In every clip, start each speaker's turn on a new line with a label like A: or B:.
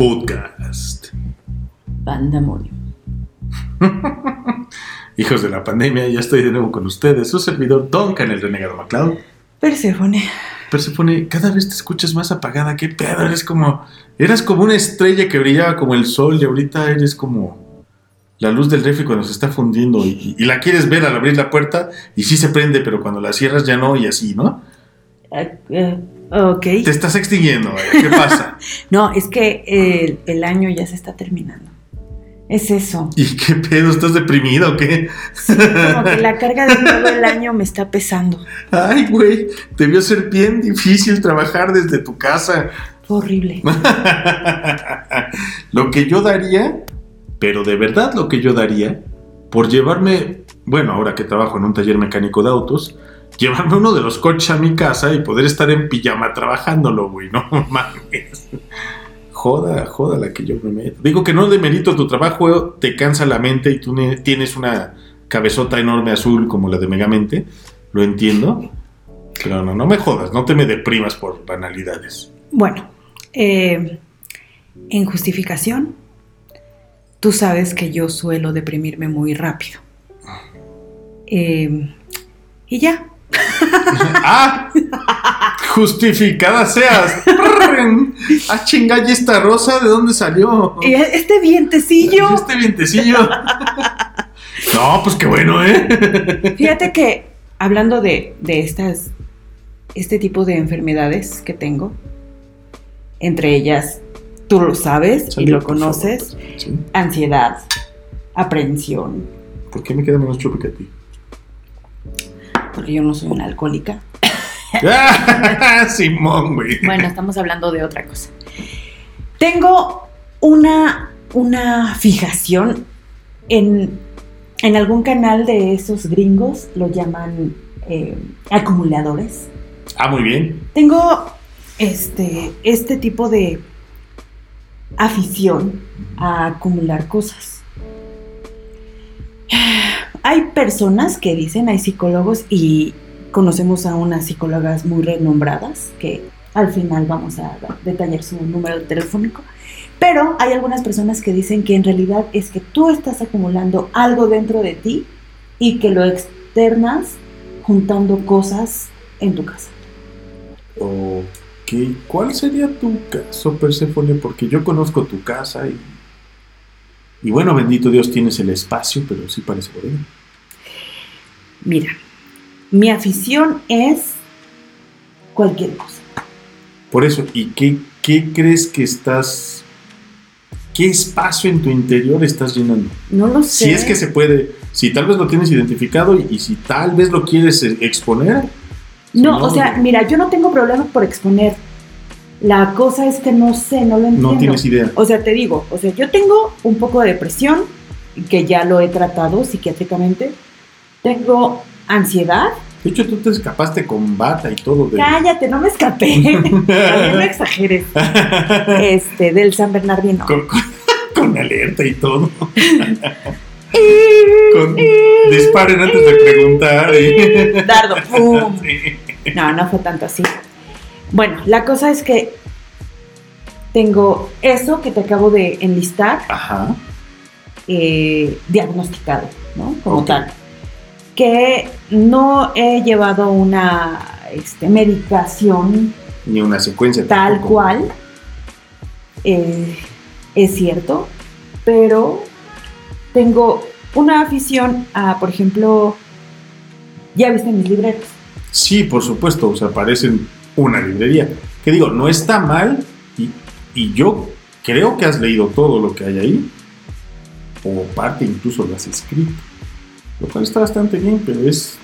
A: Podcast.
B: Pandemonio.
A: Hijos de la pandemia, ya estoy de nuevo con ustedes. Su servidor Duncan, el renegado MacLeod.
B: Perséfone.
A: Persephone, cada vez te escuchas más apagada. ¿Qué pedo? Eres como. Eras como una estrella que brillaba como el sol y ahorita eres como la luz del refri cuando se está fundiendo y, y la quieres ver al abrir la puerta y sí se prende, pero cuando la cierras ya no y así, ¿no?
B: Ah, eh, ok.
A: Te estás extinguiendo, ¿eh? ¿qué pasa?
B: No, es que el, el año ya se está terminando. Es eso.
A: ¿Y qué pedo? ¿Estás deprimida o qué?
B: Sí, como que la carga de todo el año me está pesando.
A: Ay, güey, debió ser bien difícil trabajar desde tu casa.
B: Fue horrible.
A: lo que yo daría, pero de verdad lo que yo daría, por llevarme, bueno, ahora que trabajo en un taller mecánico de autos, llevarme uno de los coches a mi casa y poder estar en pijama trabajándolo, güey, no mames. Joda, joda la que yo me meto. Digo que no demerito tu trabajo, te cansa la mente y tú ne- tienes una cabezota enorme azul como la de Megamente, lo entiendo. Pero no, no me jodas, no te me deprimas por banalidades.
B: Bueno, eh, en justificación, tú sabes que yo suelo deprimirme muy rápido. Eh, y ya.
A: ¡Ah! Justificada seas. ¡Ah, chinga! ¿y esta rosa de dónde salió?
B: Este vientecillo.
A: Este vientecillo. No, pues qué bueno, ¿eh?
B: Fíjate que hablando de, de estas, este tipo de enfermedades que tengo, entre ellas, tú lo sabes y lo conoces, ansiedad, aprehensión,
A: ¿Por qué me queda menos chupe que a ti?
B: Porque yo no soy una alcohólica.
A: ¡Ah! Simón, güey.
B: Bueno, estamos hablando de otra cosa. Tengo una, una fijación en, en algún canal de esos gringos, lo llaman eh, acumuladores.
A: Ah, muy bien.
B: Tengo este, este tipo de afición a acumular cosas. Hay personas que dicen, hay psicólogos y conocemos a unas psicólogas muy renombradas que al final vamos a detallar su número telefónico. Pero hay algunas personas que dicen que en realidad es que tú estás acumulando algo dentro de ti y que lo externas juntando cosas en tu casa.
A: Ok. ¿Cuál sería tu caso, Persephone? Porque yo conozco tu casa y. Y bueno, bendito Dios, tienes el espacio, pero sí parece por ahí.
B: Mira, mi afición es cualquier cosa.
A: Por eso, ¿y qué, qué crees que estás... ¿Qué espacio en tu interior estás llenando?
B: No lo sé.
A: Si es que se puede, si tal vez lo tienes identificado y, y si tal vez lo quieres eh, exponer.
B: No,
A: No,
B: o sea, mira, yo no tengo problema por exponer. La cosa es que no sé, no lo entiendo.
A: No tienes idea.
B: O sea, te digo, o sea, yo tengo un poco de depresión, que ya lo he tratado psiquiátricamente. Tengo ansiedad.
A: De hecho, tú te escapaste con bata y todo. De...
B: Cállate, no me escapé. También no exageres. Este, del San Bernardino.
A: con, con- con alerta y todo. Con, disparen antes de preguntar. y-
B: Dardo, pum.
A: Sí.
B: No, no fue tanto así. Bueno, la cosa es que tengo eso que te acabo de enlistar
A: Ajá.
B: eh, diagnosticado, ¿no? Como tal. Que no he llevado una este, medicación
A: Ni una secuencia.
B: tal
A: tampoco.
B: cual. eh, es cierto, pero tengo una afición a, por ejemplo, ya viste mis libreros.
A: Sí, por supuesto, o sea, parecen una librería. Que digo, no está mal y, y yo creo que has leído todo lo que hay ahí, o parte incluso lo has escrito, lo cual está bastante bien, pero es,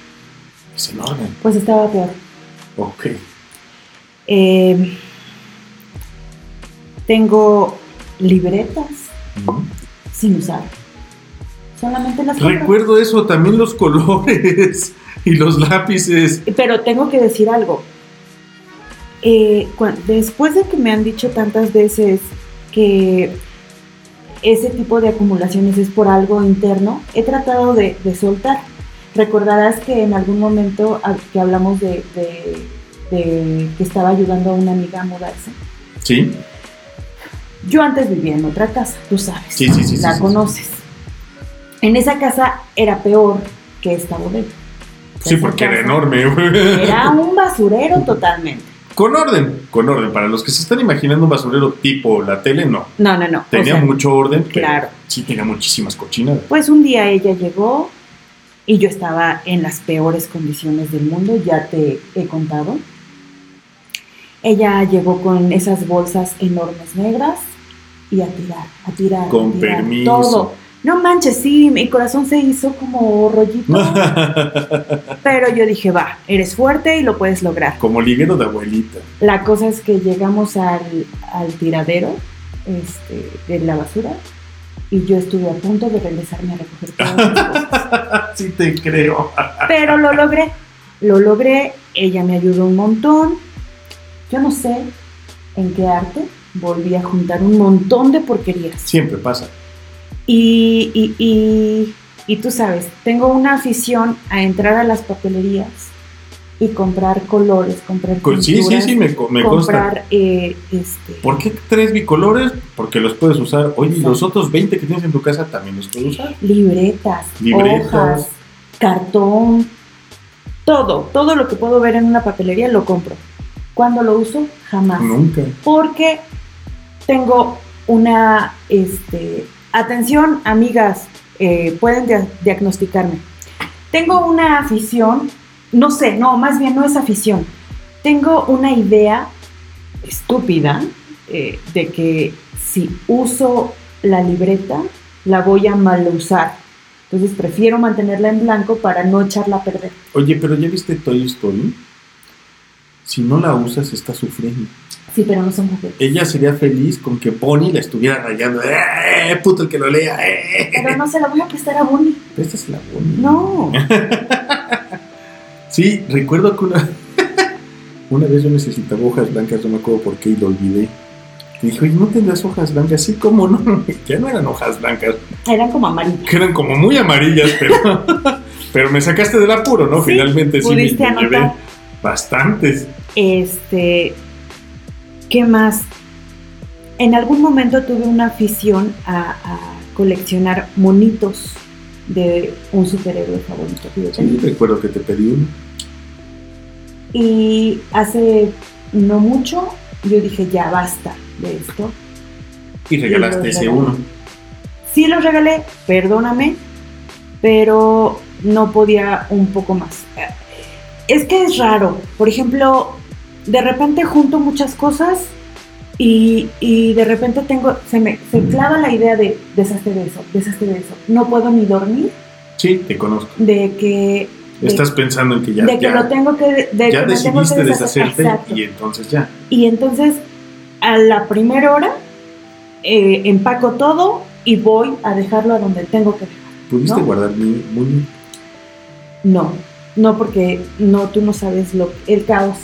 A: es enorme.
B: Pues estaba peor.
A: Ok.
B: Eh, tengo libretas sin usar. Solamente las.
A: Recuerdo eso, también los colores y los lápices.
B: Pero tengo que decir algo. Eh, después de que me han dicho tantas veces que ese tipo de acumulaciones es por algo interno, he tratado de, de soltar. Recordarás que en algún momento que hablamos de, de- de que estaba ayudando a una amiga a mudarse.
A: Sí,
B: Yo antes vivía en otra casa, tú sabes.
A: Sí, sí, sí,
B: La
A: sí, sí,
B: conoces. En esa casa era peor que esta bodega.
A: Sí, porque era enorme.
B: Era un basurero totalmente.
A: Con orden, con orden. Para los que se están imaginando un basurero tipo la tele, no.
B: No, no, no. o
A: Tenía
B: sea,
A: mucho orden, pero
B: claro.
A: sí tenía muchísimas cochinadas.
B: Pues un día ella llegó y yo estaba en las peores condiciones del mundo, ya te he contado. Ella llegó con esas bolsas enormes negras y a tirar, a tirar. a tirar,
A: permiso.
B: Todo. No manches, sí, mi corazón se hizo como rollito. pero yo dije, va, eres fuerte y lo puedes lograr.
A: Como liguero de abuelita.
B: La cosa es que llegamos al, al tiradero este, de la basura y yo estuve a punto de regresarme a recoger todas las cosas.
A: sí te creo.
B: Pero lo logré, lo logré, ella me ayudó un montón. Yo no sé en qué arte volví a juntar un montón de porquerías.
A: Siempre pasa.
B: Y, y, y, y tú sabes, tengo una afición a entrar a las papelerías y comprar colores, comprar
A: Co- Sí, sí,
B: pinturas,
A: sí, me, me
B: comprar eh, este,
A: ¿Por qué tres bicolores? Porque los puedes usar. Oye, y los
B: Exacto.
A: otros 20 que tienes en tu casa también los puedes usar.
B: libretas,
A: Libretas.
B: hojas, cartón, todo, todo lo que puedo ver en una papelería lo compro. ¿Cuándo lo uso? Jamás.
A: Nunca.
B: Porque tengo una, este, atención, amigas, eh, pueden dia- diagnosticarme. Tengo una afición, no sé, no, más bien no es afición. Tengo una idea estúpida eh, de que si uso la libreta, la voy a mal usar. Entonces prefiero mantenerla en blanco para no echarla a perder.
A: Oye, pero ¿ya viste Toy Story? Si no la usas, está sufriendo.
B: Sí, pero no son juguetes.
A: Ella sería feliz con que Bonnie la estuviera rayando. ¡Eh, puto el que lo lea! ¡Eh!
B: Pero no se la voy a prestar a Bonnie.
A: Préstasela a Bonnie.
B: No.
A: Sí, recuerdo que una, una vez yo necesitaba hojas blancas, no me acuerdo por qué, y lo olvidé. Y dije, oye, ¿no tendrás hojas blancas? Sí, ¿cómo no? Ya no eran hojas blancas,
B: Eran como amarillas.
A: que eran como muy amarillas, pero, pero me sacaste del apuro, ¿no?
B: Sí,
A: Finalmente sí me, llevé bastantes.
B: Este, ¿qué más? En algún momento tuve una afición a, a coleccionar monitos de un superhéroe favorito que yo
A: Sí, recuerdo que te pedí uno.
B: Y hace no mucho yo dije, ya basta de esto.
A: Y regalaste
B: lo
A: ese uno.
B: Sí los regalé, perdóname, pero no podía un poco más. Es que es raro. Por ejemplo, de repente junto muchas cosas y, y de repente tengo, se me se clava la idea de deshazte de eso, deshazte de eso. No puedo ni dormir
A: Sí, te conozco.
B: de que, de,
A: Estás pensando en que ya,
B: de que
A: ya,
B: lo tengo que, de
A: ya
B: que
A: decidiste
B: deshacer.
A: deshacerte
B: Exacto.
A: y entonces ya.
B: Y entonces, a la primera hora, eh, empaco todo y voy a dejarlo a donde tengo que dejarlo.
A: ¿Pudiste
B: ¿No?
A: guardar mi muy
B: No, no porque no, tú no sabes lo, el caos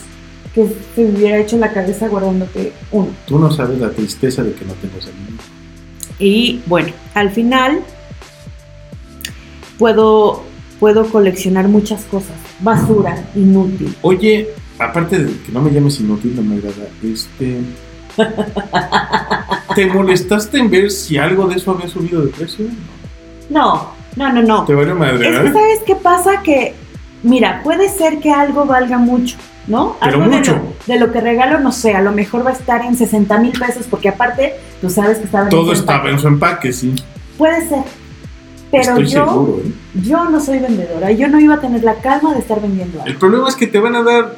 B: que se hubiera hecho en la cabeza guardándote uno.
A: Tú no sabes la tristeza de que no tengo ese niño.
B: Y bueno, al final puedo, puedo coleccionar muchas cosas. Basura, inútil.
A: Oye, aparte de que no me llames inútil, no me agrada, este... ¿Te molestaste en ver si algo de eso había subido de precio?
B: No, no, no, no.
A: Te valió madre,
B: Es que,
A: ¿verdad?
B: ¿sabes qué pasa? Que, mira, puede ser que algo valga mucho, ¿no?
A: Pero
B: algo de
A: mucho.
B: lo- De lo, que regalo, no sé, a lo mejor va a estar en 60 mil pesos, porque aparte, tú sabes que estaba en
A: Todo estaba en su empaque, sí.
B: Puede ser. Pero
A: Estoy
B: yo,
A: seguro, ¿eh?
B: yo no soy vendedora. Yo no iba a tener la calma de estar vendiendo
A: El
B: algo.
A: problema es que te van a dar,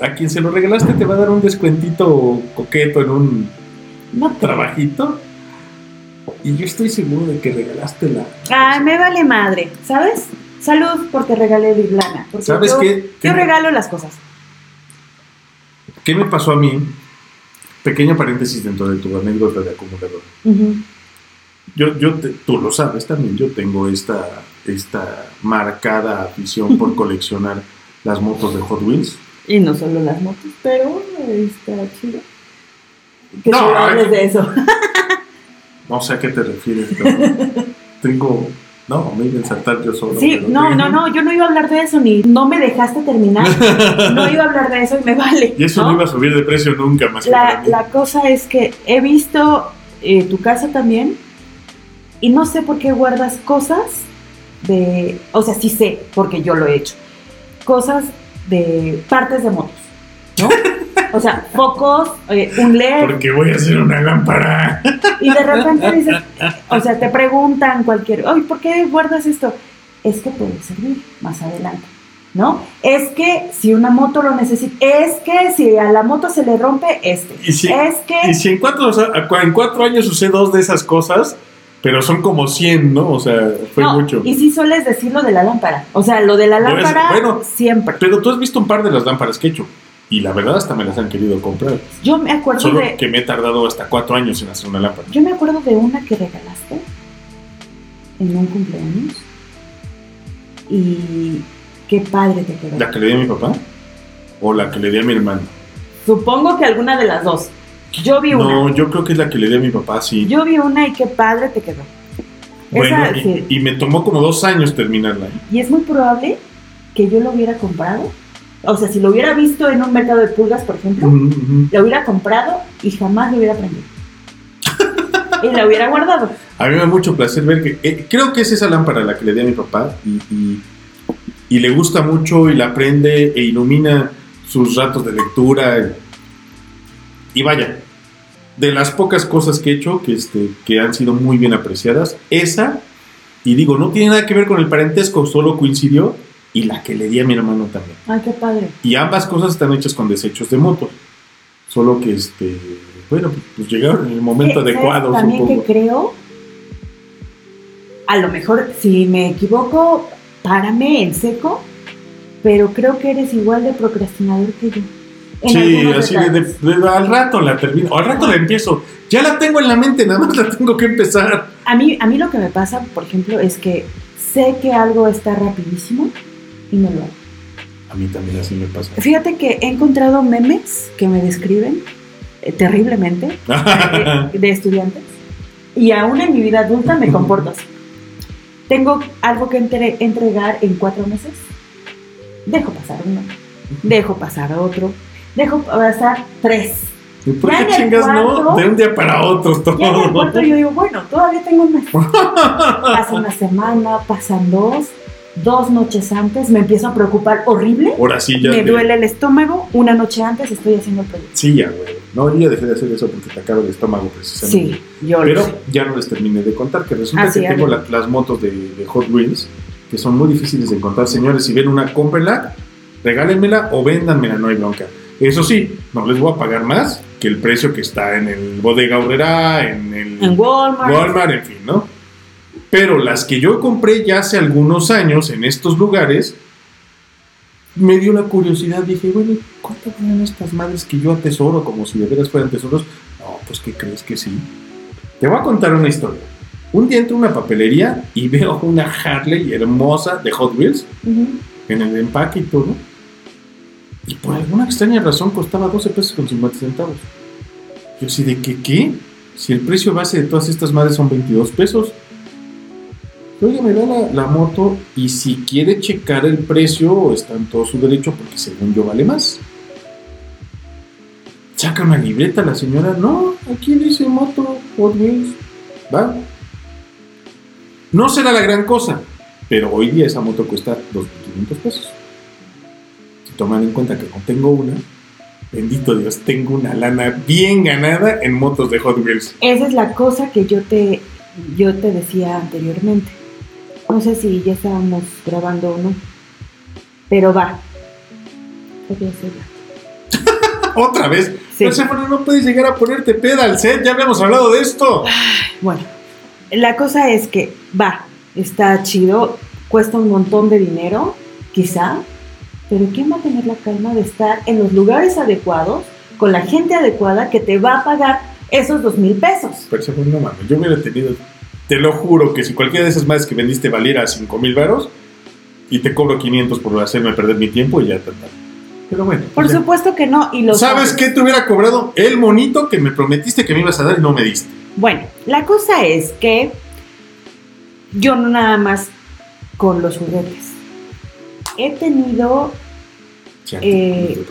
A: a quien se lo regalaste te va a dar un descuentito coqueto en un
B: No
A: trabajito. Y yo estoy seguro de que regalaste la...
B: Ay, me vale madre, ¿sabes? Salud porque regalé Virlana. Porque
A: ¿Sabes
B: yo,
A: qué? ¿Qué
B: Yo regalo las cosas.
A: ¿Qué me pasó a mí? Pequeño paréntesis dentro de tu anécdota de acumulador. Yo, yo te- tú lo sabes también, yo tengo esta, esta marcada afición por coleccionar las motos de Hot Wheels.
B: Y no solo las motos, pero está chido. Que
A: No,
B: no, hables de eso.
A: No sé a qué te refieres, pero tengo... No, me iba a ensartar yo solo.
B: Sí, no, no, no, yo no iba a hablar de eso, ni no me dejaste terminar. No iba a hablar de eso y me vale.
A: Y eso no,
B: ¿no?
A: iba a subir de precio nunca más que
B: La,
A: mí.
B: la cosa es que he visto eh, tu casa también, y no sé por qué guardas cosas de, o sea, sí sé, porque yo lo he hecho, cosas de partes de motos, ¿no? O sea, focos, un LED.
A: Porque voy a hacer una lámpara.
B: Y de repente dices, o sea, te preguntan cualquier, oye, ¿por qué guardas esto? Es que puede servir más adelante, ¿no? Es que si una moto lo necesita, es que si a la moto se le rompe este,
A: Y si,
B: es que...
A: y si en, cuatro, o sea, en cuatro años usé dos de esas cosas, pero son como 100, ¿no? O sea, fue
B: No,
A: mucho.
B: Y sí sueles decir lo de la lámpara. O sea, lo de la
A: Pues,
B: lámpara
A: bueno.
B: siempre.
A: Pero tú has visto un par de las lámparas que he hecho. Y la verdad hasta me las han querido comprar.
B: Yo me acuerdo
A: Solo
B: de.
A: que me he tardado hasta cuatro años en hacer una lámpara.
B: Yo me acuerdo de una que regalaste en un cumpleaños. Y qué padre te quedó.
A: ¿La que le di a mi papá? ¿O la que le di a mi hermano?
B: Supongo que alguna de las dos. Yo vi
A: No,
B: una.
A: yo creo que es la que le di a mi papá, sí.
B: Yo vi una y qué padre te quedó.
A: bueno,
B: Esa,
A: y,
B: sí.
A: y me tomó como dos años terminarla.
B: Y es muy probable que yo lo hubiera comprado. O sea, si lo hubiera visto en un mercado de pulgas, por ejemplo,
A: ujú.
B: lo hubiera comprado y jamás lo hubiera prendido. y la hubiera guardado.
A: A mí me da mucho placer ver que. eh, creo que es esa lámpara la que le di a mi papá y, y- y le gusta mucho y la prende e ilumina sus ratos de lectura. Y vaya, de las pocas cosas que he hecho que, este, que han sido muy bien apreciadas, esa, y digo, no tiene nada que ver con el parentesco, solo coincidió, y la que le di a mi hermano también.
B: Ay, qué padre.
A: Y ambas cosas están hechas con desechos de motos. Solo que, este, bueno, pues, pues llegaron en el momento
B: ¿Sabes
A: adecuado,
B: También
A: supongo.
B: que creo, a lo mejor si me equivoco, párame en seco, pero creo que eres igual de procrastinador que yo.
A: Sí, así de,
B: detalles.
A: de- de- al rato la termino, o al rato la empiezo. Ya la tengo en la mente, nada más la tengo que empezar.
B: A mí, a mí lo que me pasa, por ejemplo, es que sé que algo está rapidísimo y no lo hago.
A: A mí también así me pasa.
B: Fíjate que he encontrado memes que me describen eh, terriblemente de, de estudiantes y aún en mi vida adulta me comporto así. Tengo algo que entre- entregar en cuatro meses, dejo pasar uno, dejo pasar otro, dejo pasar tres.
A: ¿Y ¿Por qué chingas no? De un día para otro todo.
B: Ya en el cuarto yo digo, bueno, todavía tengo un mes. Pasa una semana, pasan dos, dos noches antes, me empiezo a preocupar horrible,
A: Ahora sí, ya.
B: me
A: te-
B: duele el estómago, una noche antes estoy haciendo el proyecto.
A: Sí, ya, güey. No, yo ya dejé de hacer eso porque te acaba el estómago precisamente.
B: Sí, yo lo
A: Pero
B: sé.
A: ya no les terminé de contar que resulta que tengo la- las motos de, de Hot Wheels que son muy difíciles de encontrar. Señores, si ven una, cómprenla, regálenmela o véndanmela, no hay bronca. Eso sí, no les voy a pagar más que el precio que está en el Bodega Horrera, en el
B: En Walmart.
A: Walmart, en fin, ¿no? Pero las que yo compré ya hace algunos años en estos lugares, me dio la curiosidad. Dije, bueno, ¿cuánto valen estas madres que yo atesoro como si de veras fueran tesoros? No, pues, ¿qué crees que sí? Te voy a contar una historia. Un día entro a una papelería y veo una Harley hermosa de Hot Wheels en el empaque y todo. Y por alguna extraña razón costaba 12 pesos con 50 centavos. Yo así de que, ¿qué? Si el precio base de todas estas madres son 22 pesos. Oye, me da la, moto y si quiere checar el precio está en todo su derecho porque según yo vale más. Saca una libreta la señora. No, aquí dice moto Hot Wheels. ¿Va? No será la gran cosa, pero hoy día esa moto cuesta 2.500 pesos. Si toman en cuenta que no tengo una, bendito Dios, tengo una lana bien ganada en motos de Hot Wheels.
B: Esa es la cosa que yo te, yo te decía anteriormente. No sé si ya estábamos grabando o no. Pero va.
A: Otra vez,
B: Sí.
A: no, Sephora, no puedes llegar a ponerte peda al set, ya habíamos hablado de esto.
B: Bueno, la cosa es que va, está chido, cuesta un montón de dinero, quizá, pero ¿quién va a tener la calma de estar en los lugares adecuados, con la gente adecuada que te va a pagar esos dos mil pesos?
A: Pero Sephora, no mames, yo hubiera tenido, te lo juro, que si cualquiera de esas madres que vendiste valiera 5 mil varos y te cobro 500 por hacerme perder mi tiempo y ya está. Pero bueno.
B: Por
A: ya.
B: supuesto que no, y lo
A: ¿Sabes
B: sabes.
A: qué te hubiera cobrado? El monito que me prometiste que me ibas a dar y no me diste.
B: Bueno, la cosa es que yo no nada más con los juguetes. He tenido
A: Sí,
B: Eh,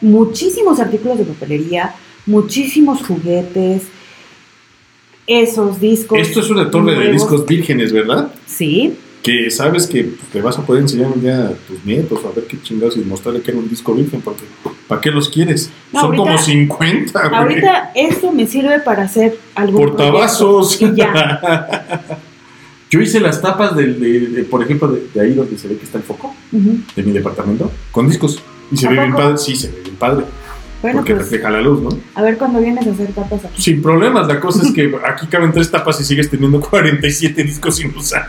B: muchísimos artículos de papelería, muchísimos juguetes. Esos discos.
A: Esto es una torre de discos vírgenes, ¿verdad?
B: Sí,
A: Que sabes que le vas a poder enseñar un día a tus nietos a ver qué chingados y mostrarle que era un disco virgen, porque ¿para qué los quieres?
B: No,
A: Son
B: ahorita-
A: como 50, güey.
B: ahorita esto me sirve para hacer algún. Y ya.
A: Yo hice las tapas del, de, de, por ejemplo, de, de ahí donde se ve que está el foco de mi departamento, con discos. Y se
B: ¿A
A: ve bien padre. Sí, se ve bien padre.
B: Bueno,
A: porque
B: pues
A: refleja la luz, ¿no?
B: a ver cuando vienes a hacer tapas aquí.
A: Sin problemas. La cosa es que aquí caben tres tapas y sigues teniendo 47 discos sin usar.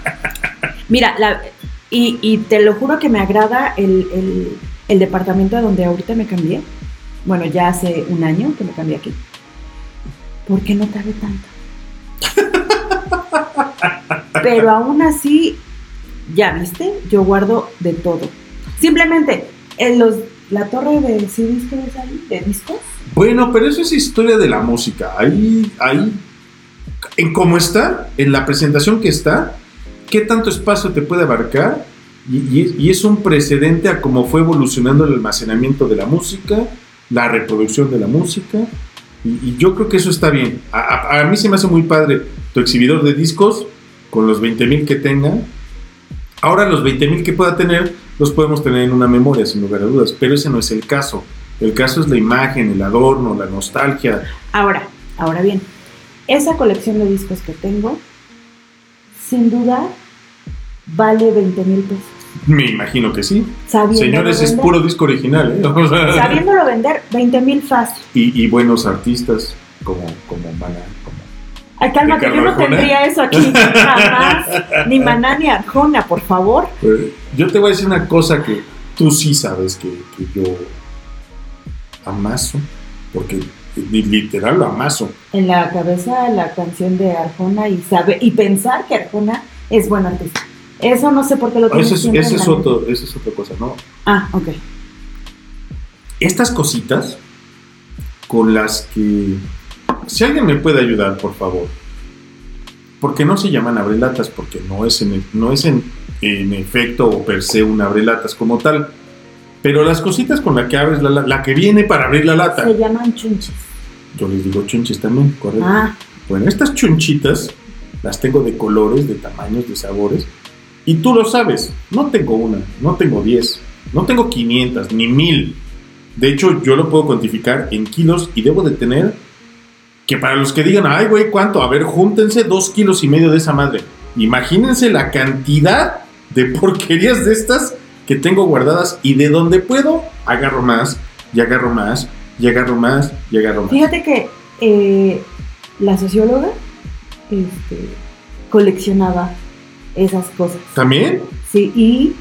B: Mira, la, y, y te lo juro que me agrada el, el, el departamento a donde ahorita me cambié. Bueno, ya hace un año que me cambié aquí. ¿Por qué no cabe tanto? Pero aún así, ya viste, yo guardo de todo. Simplemente, en los, la torre de CDs que ves ahí, de discos,
A: Bueno, pero eso es historia de la música. Ahí, ahí, en cómo está, en la presentación que está, qué tanto espacio te puede abarcar. Y, y- y es un precedente a cómo fue evolucionando el almacenamiento de la música, la reproducción de la música. Y, y yo creo que eso está bien. A, a- a mí se me hace muy padre tu exhibidor de discos con los 20.000 que tenga. Ahora los 20.000 que pueda tener los podemos tener en una memoria, sin lugar a dudas. Pero ese no es el caso. El caso es la imagen, el adorno, la nostalgia.
B: Ahora, ahora bien, esa colección de discos que tengo, sin duda, vale 20 mil pesos.
A: Me imagino que sí. Señores, es puro disco original, ¿eh?
B: Sabiéndolo vender, 20 mil fácil.
A: y, y buenos artistas como, como Maná.
B: Ay, cálmate, yo no tendría eso aquí jamás. Ni Maná ni Arjona, por favor.
A: Eh, Yo te voy a decir una cosa que tú sí sabes que, que yo amaso, porque li- literal lo amaso.
B: En la cabeza la canción de Arjona y sabe y pensar que Arjona es buen artista. Eso no sé por qué lo tienes
A: Ese es, es otro, es otra cosa, ¿no?
B: Ah, ok.
A: Estas cositas con las que... Si alguien me puede ayudar, por favor. Porque no se llaman abrelatas, porque no es en, no es en, en efecto o per se un abrelatas como tal. Pero las cositas con las que abres la, la, la que viene para abrir la lata.
B: Se llaman chunches.
A: Yo les digo chunches también, correcto.
B: Ah,
A: Bueno, estas chunchitas las tengo de colores, de tamaños, de sabores. Y tú lo sabes, no tengo una, no tengo 10, no tengo 500, ni 1000. De hecho, yo lo puedo cuantificar en kilos y debo de tener que para los que digan, ay, güey, ¿cuánto? A ver, júntense dos kilos y medio de esa madre. Imagínense la cantidad de porquerías de estas que tengo guardadas y de donde puedo, agarro más, y agarro más, y agarro más, y agarro más.
B: fíjate que eh, la socióloga este, coleccionaba esas cosas.
A: ¿También?
B: Sí, y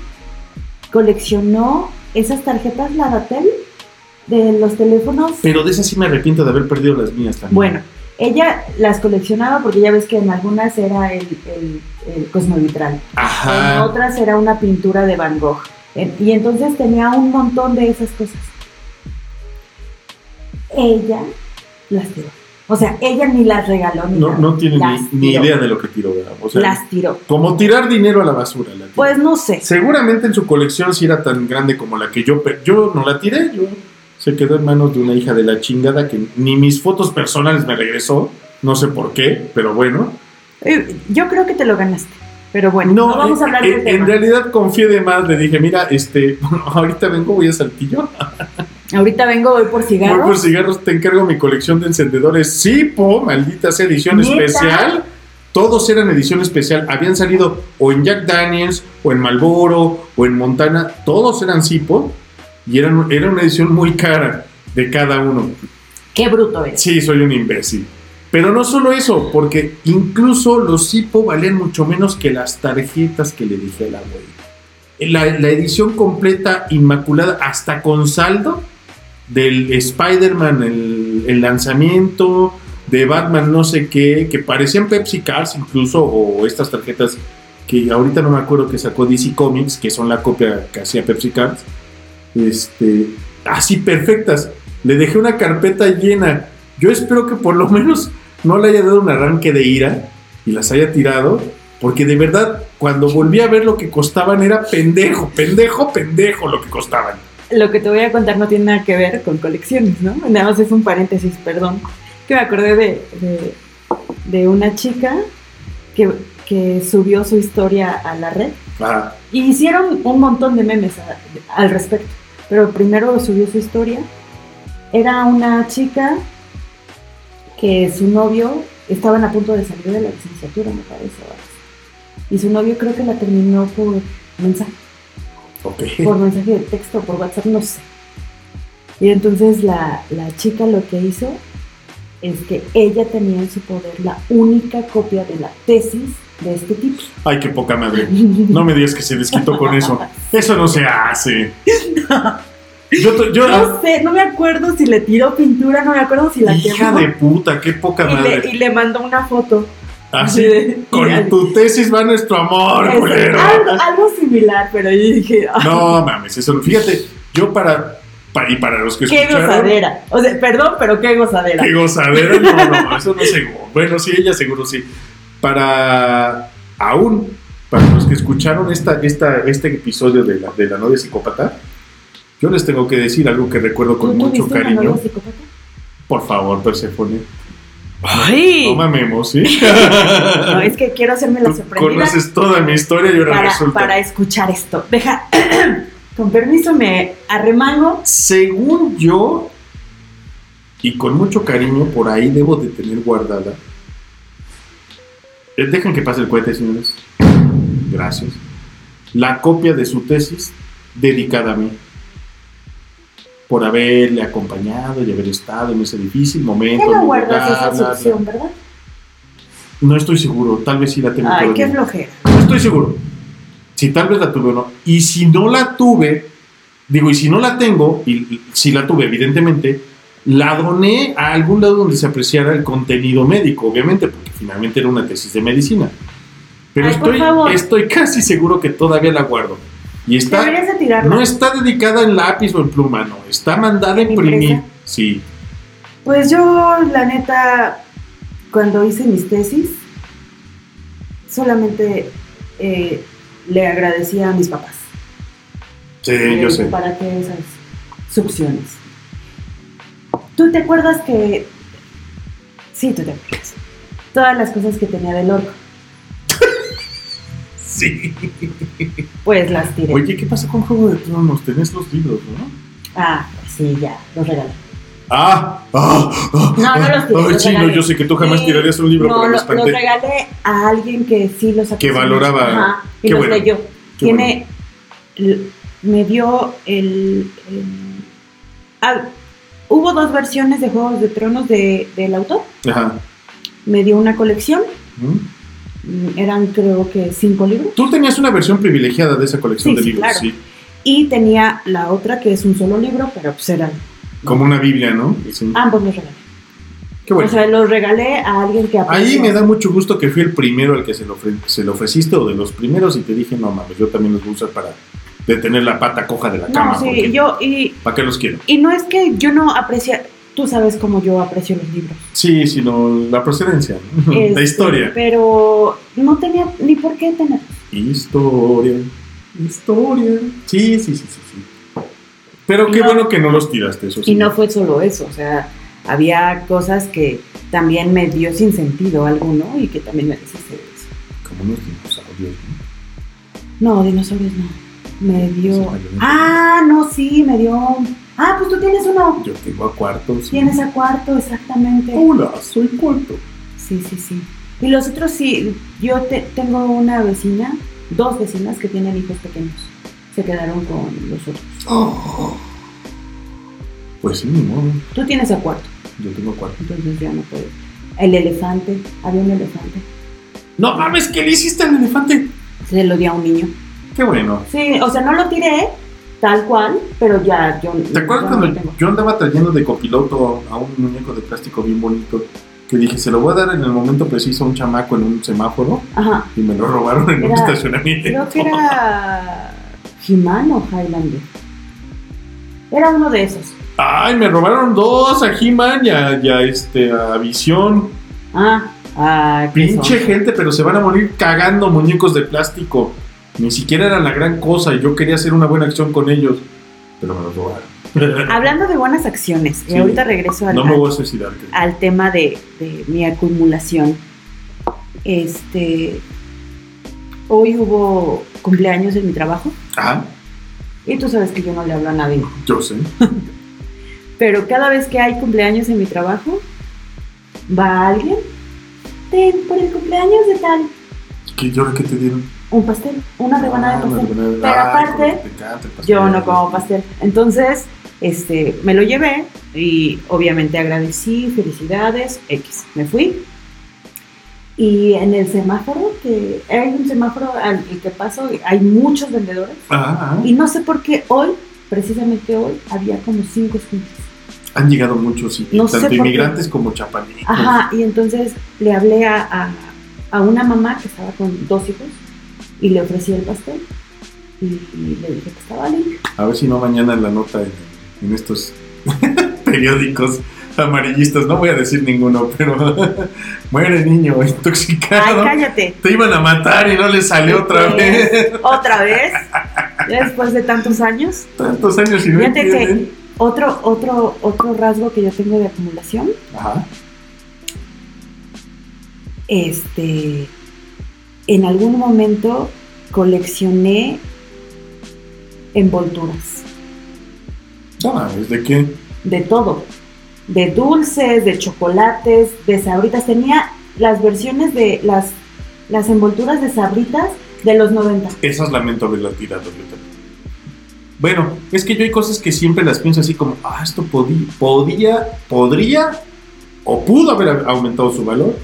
B: coleccionó esas tarjetas Ladatel de los teléfonos.
A: Pero de esas sí me arrepiento de haber perdido las mías también.
B: Bueno, ella las coleccionaba porque ya ves que en algunas era el, el, el cosmovitral, en
A: Ajá.
B: otras era una pintura de Van Gogh. En- Y entonces tenía un montón de esas cosas. Ella las tiró. O sea, ella ni las regaló ni
A: No,
B: nada.
A: no tiene ni, ni idea de lo que tiró, ¿verdad? O sea,
B: Las tiró.
A: como tirar dinero a la basura. la.
B: Pues no sé.
A: Seguramente en su colección sí era tan grande como la que yo... Yo no la tiré, yo... Se quedó en manos de una hija de la chingada que ni mis fotos personales me regresó. No sé por qué, pero bueno.
B: Eh, Yo creo que te lo ganaste. Pero bueno, no, vamos a hablar
A: en,
B: del
A: en realidad confié de más. Le dije, mira, este, ahorita vengo, voy a Saltillo.
B: Ahorita vengo, voy por
A: Voy
B: cigarros.
A: por cigarros, te encargo mi colección de encendedores Sipo, maldita sea edición especial. Todos eran edición especial. Habían salido o en Jack Daniels, o en Malboro, o en Montana. Todos eran Sipo. Y era una edición muy cara de cada uno.
B: Qué bruto eres.
A: Sí, soy un imbécil. Pero no solo eso, porque incluso los Sipo valían mucho menos que las tarjetas que le dije a la güey. La, la edición completa, inmaculada, hasta con saldo, del Spider-Man, el, el lanzamiento, de Batman, no sé qué, que parecían Pepsi Cards incluso, o estas tarjetas que ahorita no me acuerdo que sacó DC Comics, que son la copia que hacía Pepsi Cards. Este, así perfectas. Le dejé una carpeta llena. Yo espero que por lo menos no le haya dado un arranque de ira y las haya tirado, porque de verdad, cuando volví a ver lo que costaban era pendejo, pendejo, pendejo lo que costaban.
B: Lo que te voy a contar no tiene nada que ver con colecciones, ¿no? Nada más es un paréntesis, perdón. Que me acordé de, de de una chica que, que subió su historia a la red y hicieron un montón de memes a- al respecto. Pero primero subió su historia. Era una chica que su novio estaban a punto de salir de la licenciatura, me parece. Y su novio creo que la terminó por mensaje, por mensaje de texto, por WhatsApp, no sé. Y entonces la, la chica lo que hizo es que ella tenía en su poder la única copia de la tesis de este tipo.
A: Ay, qué poca madre. No me digas que se desquitó con eso. Eso no se hace. Yo, yo
B: No sé, no me acuerdo si le tiró pintura, no me acuerdo si la
A: hija
B: quemó.
A: de puta, qué poca
B: y, le,
A: madre.
B: y le mandó una foto.
A: Así,
B: de-
A: con tu tesis va nuestro amor, culero.
B: algo, algo similar, pero yo dije, ah,
A: No mames, eso. Fíjate, yo para, pa- y para los que
B: qué gozadera. O sea, perdón, pero qué gozadera.
A: Qué gozadera, no, no, eso no seguro. Bueno, sí, ella seguro sí. Para aún, para los que escucharon esta, esta, este episodio de la, de la novia psicópata, yo les tengo que decir algo que recuerdo con
B: ¿Tú
A: mucho cariño.
B: novia psicópata?
A: Por favor, Persephone.
B: Ay,
A: No mamemos, ¿sí?
B: no, es que quiero hacerme la
A: Tú
B: sorprendida
A: conoces toda mi historia y ahora
B: para,
A: resulta.
B: para escuchar esto. Deja, con permiso me arremango.
A: Según yo, y con mucho cariño, por ahí debo de tener guardada. Eh, Dejen que pase el cohete, señores. Gracias. La copia de su tesis dedicada a mí. Por haberle acompañado y haber estado en ese difícil momento.
B: ¿Qué no guardas esa sección, verdad?
A: No estoy seguro, tal vez sí la tengo
B: Ay, qué flojera.
A: No estoy seguro. Si tal vez la tuve o no. Y si no la tuve, digo, y si no la tengo, y si la tuve, evidentemente, la doné a algún lado donde se apreciara el contenido médico, obviamente, porque finalmente era una tesis de medicina. Pero
B: Ay,
A: estoy, estoy casi seguro que todavía la guardo. Y está, no está dedicada en lápiz o en pluma, no. Está mandada a
B: ¿En
A: imprimir. Sí.
B: Pues yo, la neta, cuando hice mis tesis, solamente eh, le agradecía a mis papás.
A: Sí,
B: Eh,
A: yo sé.
B: ¿Para qué esas succiones? ¿Tú te acuerdas que... Sí, tú te acuerdas. Todas las cosas que tenía del orco,
A: Sí.
B: pues las tiré.
A: Oye, ¿qué pasa con Juego de Tronos? Tenés los libros, ¿no?
B: Ah, sí, ya, los regalé.
A: Ah, ah, ah,
B: No, no los tiré,
A: Ay,
B: los
A: sí, no,
B: regalé.
A: yo sé que tú jamás
B: Sí,
A: tirarías un libro,
B: no,
A: pero
B: lo- los regalé a alguien que sí los
A: Que valoraba.
B: Ajá, y
A: Qué
B: los
A: bueno,
B: leyó.
A: qué
B: Tiene. Me dio el. el- ah, hubo dos versiones de Juegos de Tronos de- del autor.
A: Ajá.
B: Me dio una colección.
A: ¿Mm?
B: Eran creo que cinco libros.
A: Tú tenías una versión privilegiada de esa colección
B: Sí,
A: de
B: sí,
A: libros,
B: claro.
A: sí.
B: Y tenía la otra que es un solo libro, pero pues eran.
A: Como una Biblia, ¿no? Sí.
B: Ambos los regalé.
A: Qué bueno.
B: O sea, los regalé a alguien que
A: Ahí
B: apreció.
A: me da mucho gusto que fui el primero al que se lo, ofre- se lo ofreciste o de los primeros y te dije, no mames, yo también los voy a usar para detener la pata coja de la cama.
B: No, sí, yo. Y,
A: ¿Para qué los quiero?
B: y no es que yo no aprecie. Tú sabes cómo yo aprecio los libros.
A: Sí, sino la procedencia, ¿no? la
B: Este,
A: historia.
B: Pero no tenía ni por qué tener.
A: Historia, historia. Sí, sí, sí, sí. sí. Pero
B: Y
A: qué
B: no-
A: bueno que no los tiraste, eso sí.
B: Y no fue solo eso, o sea, había cosas que también me dio sin sentido algo, ¿no? Y que también me deshice de eso.
A: Como unos dinosaurios, ¿no?
B: No, dinosaurios no. Me dio.
A: Sí.
B: Ah, no, sí, me dio. Ah, pues tú tienes uno.
A: Yo tengo a cuartos.
B: Tienes a cuarto, exactamente.
A: Hola, soy cuarto.
B: Sí, sí, sí. Y los otros sí. Yo te- tengo una vecina, dos vecinas que tienen hijos pequeños. Se quedaron con los otros.
A: Oh. Pues sí, ni modo.
B: Tú tienes a cuarto,
A: Yo tengo cuarto.
B: entonces ya no puedes. El elefante, había un elefante.
A: No mames, ¿qué le hiciste al elefante?
B: Se lo di a un niño.
A: Qué bueno.
B: Sí, o sea, no lo tiré tal cual, pero ya yo.
A: ¿Te acuerdas cuando
B: no
A: yo andaba trayendo de copiloto a un muñeco de plástico bien bonito? Que dije, se lo voy a dar en el momento preciso a un chamaco en un semáforo
B: Ajá,
A: y me lo robaron en un estacionamiento.
B: creo que era. He-Man o Highlander. Era uno de esos.
A: Ay, me robaron dos a He-Man y a, y a, este, a Visión.
B: Ah, ah,
A: Pinche
B: son.
A: gente, pero se van a morir cagando muñecos de plástico. Ni siquiera eran la gran cosa y yo quería hacer una buena acción con ellos. Pero me los robaron.
B: Hablando de buenas acciones, y ahorita regreso al,
A: No me
B: al-
A: voy a suicidarte.
B: al tema de, de mi acumulación. Este. Hoy hubo cumpleaños en mi trabajo.
A: Ajá,
B: Y tú sabes que yo no le hablo a nadie.
A: yo sé.
B: Pero cada vez que hay cumpleaños en mi trabajo, va alguien. Ten, por el cumpleaños de tal.
A: ¿Qué llora que te dieron?
B: Un pastel, una rebanada
A: Ah,
B: de pastel.
A: una rebanada.
B: Pero
A: Ah,
B: aparte,
A: pastel.
B: Yo no como pastel. Entonces, este, me lo llevé y obviamente agradecí, felicidades, X. Me fui. Y en el semáforo, que hay un semáforo al el que paso, hay muchos vendedores. Y no sé por qué hoy, precisamente hoy, había como cinco escuchas.
A: Han llegado muchos, tanto inmigrantes como.
B: Ajá, y entonces le hablé a, a, a una mamá que estaba con dos hijos y le ofrecí el pastel. Y, y le dije que estaba limpio.
A: A ver si no mañana en la nota en, en estos periódicos amarillistas, no voy a decir ninguno, pero muere niño
B: Ay,
A: intoxicado.
B: cállate.
A: Te iban a matar y no le salió otra vez.
B: ¿Otra vez? Después de tantos años.
A: Tantos años y no
B: Fíjate que otro, otro, otro rasgo que yo tengo de acumulación,
A: Ajá.
B: este, en algún momento coleccioné envolturas
A: ¿de qué?
B: de todo, de dulces, de chocolates, de sabritas. Tenía las versiones de las, las envolturas de sabritas de los 90.
A: Esas lamento haberla tirado yo también. Bueno, es que yo hay cosas que siempre las pienso así como, ah, esto podía, podía, podría o pudo haber aumentado su valor.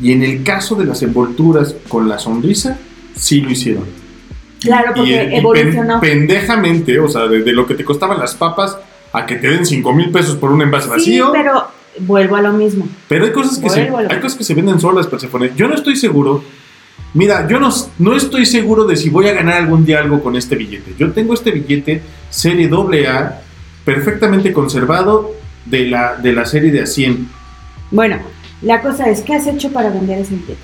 A: Y en el caso de las envolturas con la sonrisa, sí lo hicieron.
B: Claro, porque
A: y, y pen-
B: evolucionó.
A: pendejamente, o sea, desde lo que te costaban las papas a que te den 5 mil pesos por un envase
B: Sí,
A: vacío.
B: pero vuelvo a lo mismo.
A: Pero hay cosas que se,
B: Vuelvo
A: hay cosas que se venden solas, Persephone. Yo no estoy seguro. Mira, yo no, no estoy seguro de si voy a ganar algún día algo con este billete. Yo tengo este billete serie AA perfectamente conservado de la, de la serie de a 100.
B: Bueno, la cosa es, ¿qué has hecho para vender ese billete?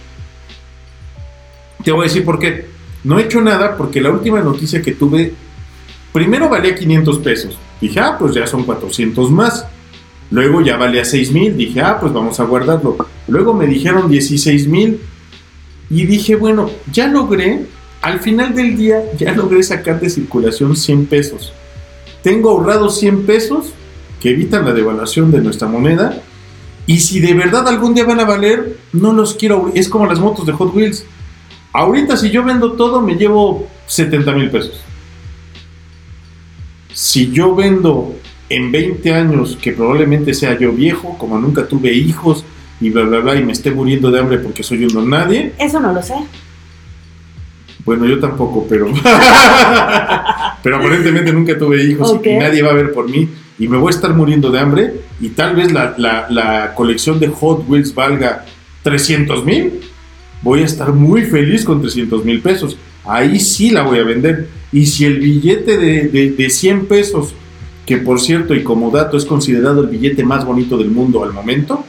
A: Te voy a decir por qué. No he hecho nada porque la última noticia que tuve, primero valía 500 pesos. Dije, ah, pues ya son 400 más. Luego ya valía 6 mil. Dije, ah, pues vamos a guardarlo. Luego me dijeron 16 mil. Y dije, bueno, ya logré, al final del día, ya logré sacar de circulación 100 pesos. Tengo ahorrados 100 pesos que evitan la devaluación de nuestra moneda. Y si de verdad algún día van a valer, no los quiero. Es como las motos de Hot Wheels. Ahorita si yo vendo todo me llevo 70 mil pesos. Si yo vendo en 20 años, que probablemente sea yo viejo, como nunca tuve hijos y bla bla bla y me esté muriendo de hambre porque soy un don nadie,
B: Eso no lo sé.
A: bueno yo tampoco, pero pero aparentemente nunca tuve hijos y-
B: Ok.
A: y nadie va a ver por mí y me voy a estar muriendo de hambre y tal vez la, la- la colección de Hot Wheels valga 300 mil, voy a estar muy feliz con 300 mil pesos. Ahí sí la voy a vender. Y si el billete de, de, de 100 pesos, que por cierto y como dato es considerado el billete más bonito del mundo al momento,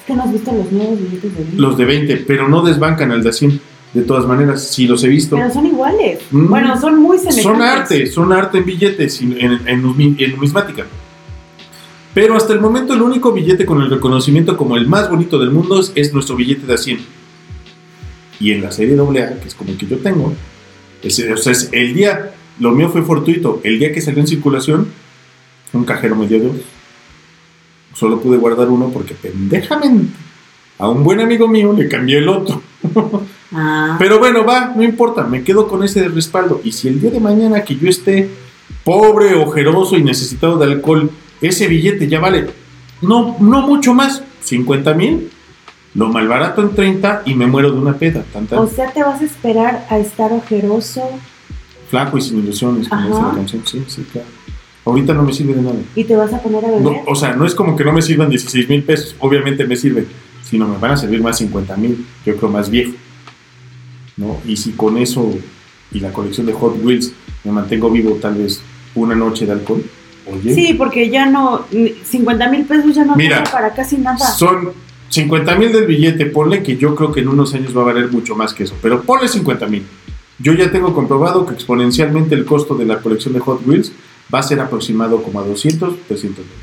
B: Es que no has visto los nuevos billetes de 20.
A: los de 20, pero no desbancan al de 100. De todas maneras, sí los he visto.
B: Pero son iguales.
A: Mm.
B: Bueno, son muy semejantes.
A: Son arte, son arte en billetes, en, en, en numi- en numismática. Pero hasta el momento el único billete con el reconocimiento como el más bonito del mundo es, es nuestro billete de a 100. Y en la serie AA, que es como el que yo tengo, es, o sea, es el día, lo mío fue fortuito, el día que salió en circulación, un cajero me dio dos. Solo pude guardar uno porque pendejamente a un buen amigo mío le cambié el otro.
B: Ah,
A: Pero bueno, va, no importa, me quedo con ese respaldo. Y si el día de mañana que yo esté pobre, ojeroso y necesitado de alcohol, ese billete ya vale, no, no mucho más, 50 mil, lo malbarato en 30 y me muero de una peda, tan, tan
B: o sea, te vas a esperar a estar ojeroso
A: flaco y sin ilusiones, como dice la canción. Sí, sí, claro. Ahorita no me sirve de nada.
B: y te vas a poner a beber.
A: No, o sea, no es como que no me sirvan 16 mil pesos, obviamente me sirven, sino me van a servir más 50 mil, yo creo más viejo. ¿no? Y si con eso y la colección de Hot Wheels me mantengo vivo tal vez una noche de alcohol, oye,
B: Sí, porque ya no, 50 mil pesos ya no
A: Mira,
B: para casi nada.
A: son 50 mil del billete, ponle que yo creo que en unos años va a valer mucho más que eso, pero ponle 50 mil. Yo ya tengo comprobado que exponencialmente el costo de la colección de Hot Wheels va a ser aproximado como a 200, 300 mil.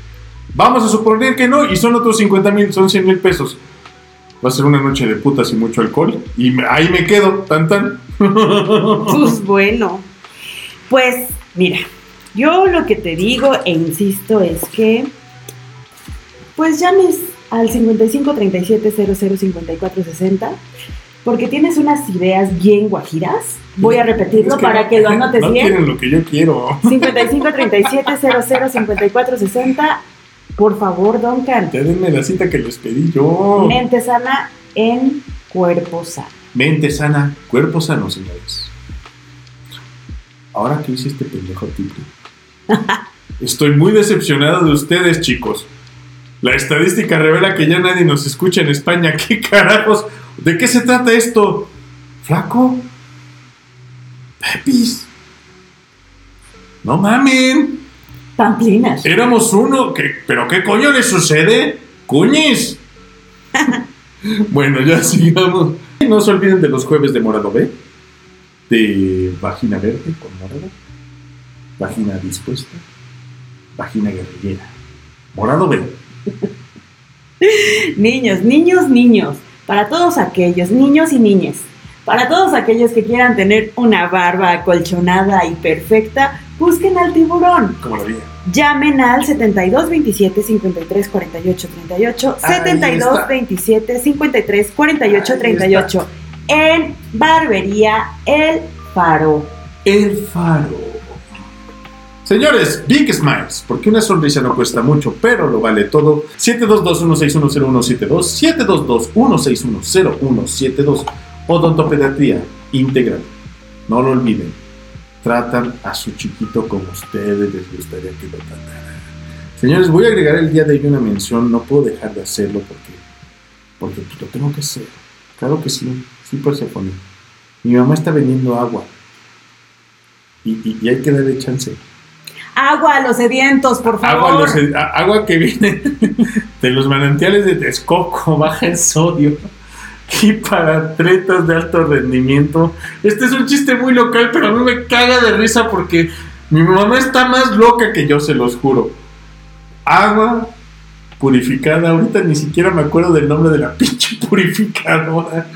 A: Vamos a suponer que no, y son otros 50 mil, son 100 mil pesos. Va a ser una noche de putas y mucho alcohol. Y ahí me quedo, tan tan.
B: Pues bueno. Pues mira, yo lo que te digo e insisto es que pues llames al 55 37 00 54 60 porque tienes unas ideas bien guajiras. Voy a repetirlo
A: Es que
B: para
A: no-
B: que lo anotes
A: no
B: bien.
A: tienen lo que yo quiero.
B: 55 37 00 54 60. Por favor, Duncan.
A: Ya denme la cita que les pedí yo.
B: Mente sana en cuerpo sano.
A: Mente sana, cuerpo sano, señores. Ahora que hice este pendejo triple. Estoy muy decepcionado de ustedes, chicos. La estadística revela que ya nadie nos escucha en España. ¿Qué carajos? ¿De qué se trata esto? ¿Flaco? ¿Pepis? No mamen.
B: Pamplinas.
A: Éramos uno. ¿Qué- ¿Pero qué coño le sucede? ¡Cuñis! bueno, ya sigamos. No se olviden de los jueves de Morado B. De Vagina Verde con Morado. Vagina Dispuesta. Vagina Guerrillera. Morado B.
B: Niños, niños, niños. Para todos aquellos, niños y niñas. Para todos aquellos que quieran tener una barba acolchonada y perfecta, busquen al tiburón.
A: Como la vida.
B: Llamen al 72 27 53 48 38.
A: Ahí
B: 72
A: está.
B: 27 53 48
A: Ahí
B: 38. En Barbería El Faro.
A: El faro. Señores, Big Smiles, porque una sonrisa no cuesta mucho, pero lo vale todo. 722-1610172, 722-1610172, odontopediatría integral. No lo olviden, tratan a su chiquito como ustedes les gustaría que lo trataran. Señores, voy a agregar el día de hoy una mención, no puedo dejar de hacerlo porque, porque pues, lo tengo que hacer. Claro que sí, sí, Persephone. Mi mamá está vendiendo agua. Y, y- y hay que darle chance.
B: Agua a los sedientos, por favor.
A: Agua, los- agua que viene de los manantiales de Texcoco, baja en sodio. Y para atletas de alto rendimiento. Este es un chiste muy local, pero a mí me caga de risa porque mi mamá está más loca que yo, se los juro. Agua purificada. Ahorita ni siquiera me acuerdo del nombre de la pinche purificadora.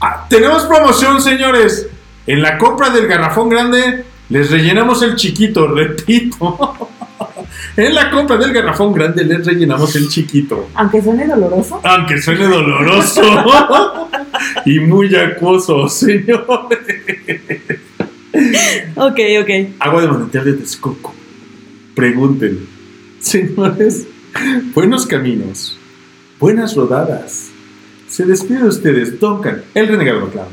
A: Ah, tenemos promoción, señores. En la compra del garrafón grande les rellenamos el chiquito, repito. En la compra del garrafón grande les rellenamos el chiquito.
B: Aunque suene doloroso.
A: Aunque suene doloroso y muy acuoso, señores.
B: Ok, ok.
A: Agua de manantial de Texcoco. Pregunten, señores, buenos caminos, buenas rodadas. Se despide de ustedes, Duncan, el renegado clown.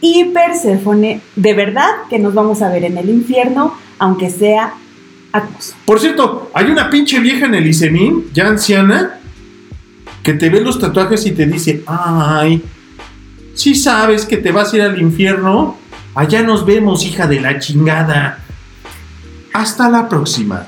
B: Y Perséfone, de verdad que nos vamos a ver en el infierno, aunque sea.
A: Por cierto, hay una pinche vieja en el Isemín, ya anciana, que te ve los tatuajes y te dice, ay, si sabes que te vas a ir al infierno, allá nos vemos, hija de la chingada. Hasta la próxima.